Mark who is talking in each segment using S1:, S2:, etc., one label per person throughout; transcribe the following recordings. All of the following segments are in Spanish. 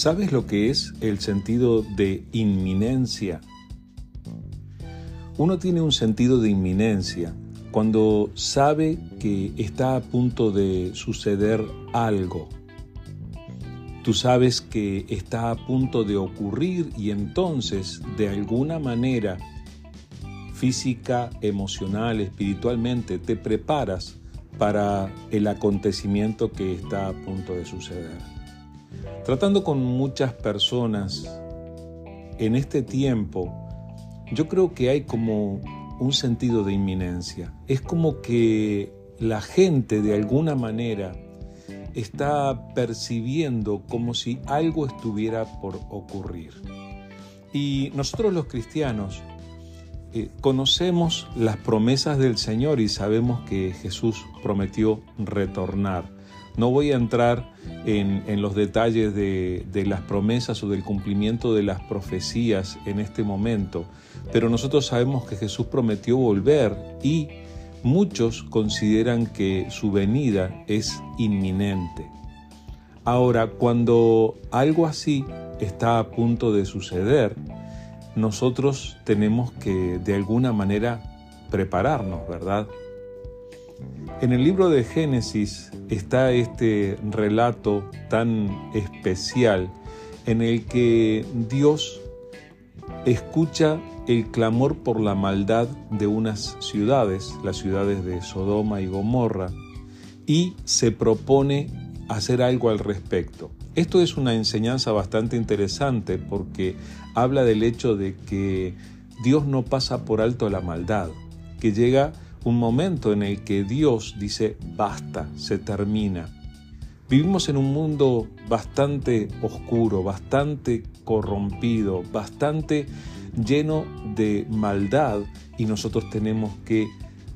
S1: ¿Sabes lo que es el sentido de inminencia? Uno tiene un sentido de inminencia cuando sabe que está a punto de suceder algo. Tú sabes que está a punto de ocurrir y entonces, de alguna manera, física, emocional, espiritualmente, te preparas para el acontecimiento que está a punto de suceder. Tratando con muchas personas en este tiempo, yo creo que hay como un sentido de inminencia. Es como que la gente de alguna manera está percibiendo como si algo estuviera por ocurrir. Y nosotros los cristianos eh, conocemos las promesas del Señor y sabemos que Jesús prometió retornar. No voy a entrar en, los detalles de, de las promesas o del cumplimiento de las profecías en este momento, pero nosotros sabemos que Jesús prometió volver y muchos consideran que su venida es inminente. Ahora, cuando algo así está a punto de suceder, nosotros tenemos que de alguna manera prepararnos, ¿verdad? En el libro de Génesis está este relato tan especial en el que Dios escucha el clamor por la maldad de unas ciudades, las ciudades de Sodoma y Gomorra, y se propone hacer algo al respecto. Esto es una enseñanza bastante interesante porque habla del hecho de que Dios no pasa por alto la maldad, que llega un momento en el que Dios dice, basta, se termina. Vivimos en un mundo bastante oscuro, bastante corrompido, bastante lleno de maldad y nosotros tenemos que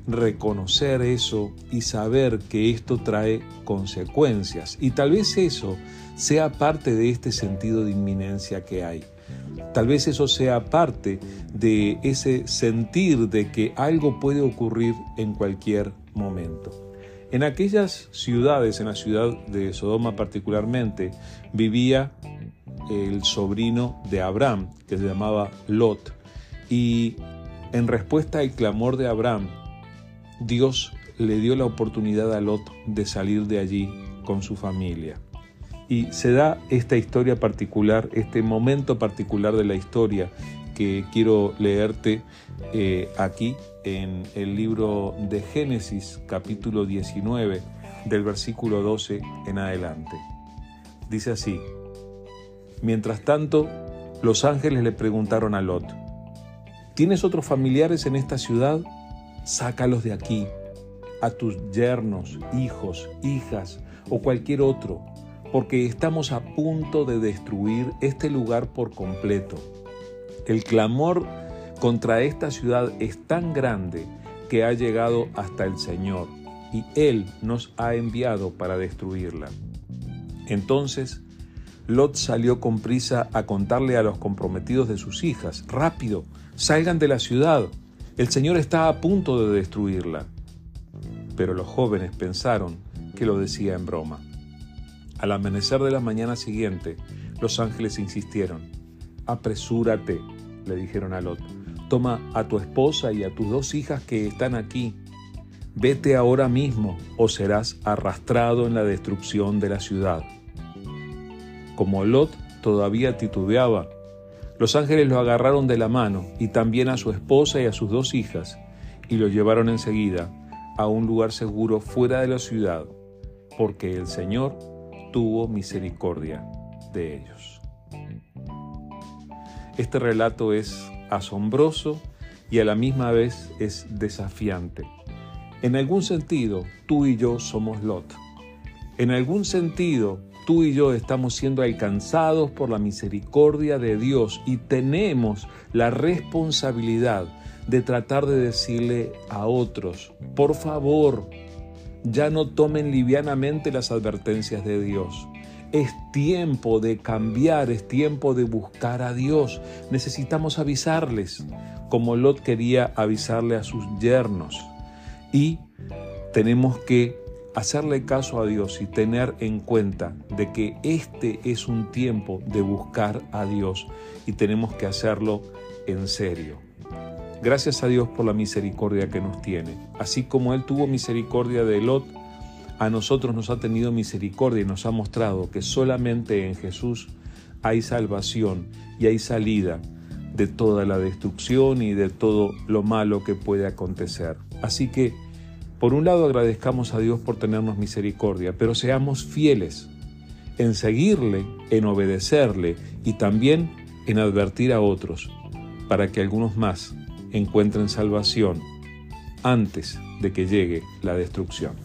S1: reconocer eso y saber que esto trae consecuencias. Y tal vez eso sea parte de este sentido de inminencia que hay. Tal vez eso sea parte de ese sentir de que algo puede ocurrir en cualquier momento. En aquellas ciudades, en la ciudad de Sodoma particularmente, vivía el sobrino de Abraham, que se llamaba Lot. Y en respuesta al clamor de Abraham, Dios le dio la oportunidad a Lot de salir de allí con su familia. Y se da esta historia particular, este momento particular de la historia que quiero leerte eh, aquí en el libro de Génesis capítulo 19 del versículo 12 en adelante. Dice así, mientras tanto, los ángeles le preguntaron a Lot, ¿tienes otros familiares en esta ciudad? Sácalos de aquí, a tus yernos, hijos, hijas o cualquier otro porque estamos a punto de destruir este lugar por completo. El clamor contra esta ciudad es tan grande que ha llegado hasta el Señor y Él nos ha enviado para destruirla. Entonces, Lot salió con prisa a contarle a los comprometidos de sus hijas, rápido, salgan de la ciudad, el Señor está a punto de destruirla. Pero los jóvenes pensaron que lo decía en broma. Al amanecer de la mañana siguiente, los ángeles insistieron. Apresúrate, le dijeron a Lot. Toma a tu esposa y a tus dos hijas que están aquí. Vete ahora mismo o serás arrastrado en la destrucción de la ciudad. Como Lot todavía titubeaba, los ángeles lo agarraron de la mano y también a su esposa y a sus dos hijas y lo llevaron enseguida a un lugar seguro fuera de la ciudad, porque el Señor tuvo misericordia de ellos. Este relato es asombroso y a la misma vez es desafiante. En algún sentido, tú y yo somos Lot. En algún sentido, tú y yo estamos siendo alcanzados por la misericordia de Dios y tenemos la responsabilidad de tratar de decirle a otros, por favor, ya no tomen livianamente las advertencias de Dios. Es tiempo de cambiar, es tiempo de buscar a Dios. Necesitamos avisarles, como Lot quería avisarle a sus yernos. Y tenemos que hacerle caso a Dios y tener en cuenta de que este es un tiempo de buscar a Dios y tenemos que hacerlo en serio. Gracias a Dios por la misericordia que nos tiene. Así como Él tuvo misericordia de Lot, a nosotros nos ha tenido misericordia y nos ha mostrado que solamente en Jesús hay salvación y hay salida de toda la destrucción y de todo lo malo que puede acontecer. Así que, por un lado agradezcamos a Dios por tenernos misericordia, pero seamos fieles en seguirle, en obedecerle y también en advertir a otros, para que algunos más encuentren salvación antes de que llegue la destrucción.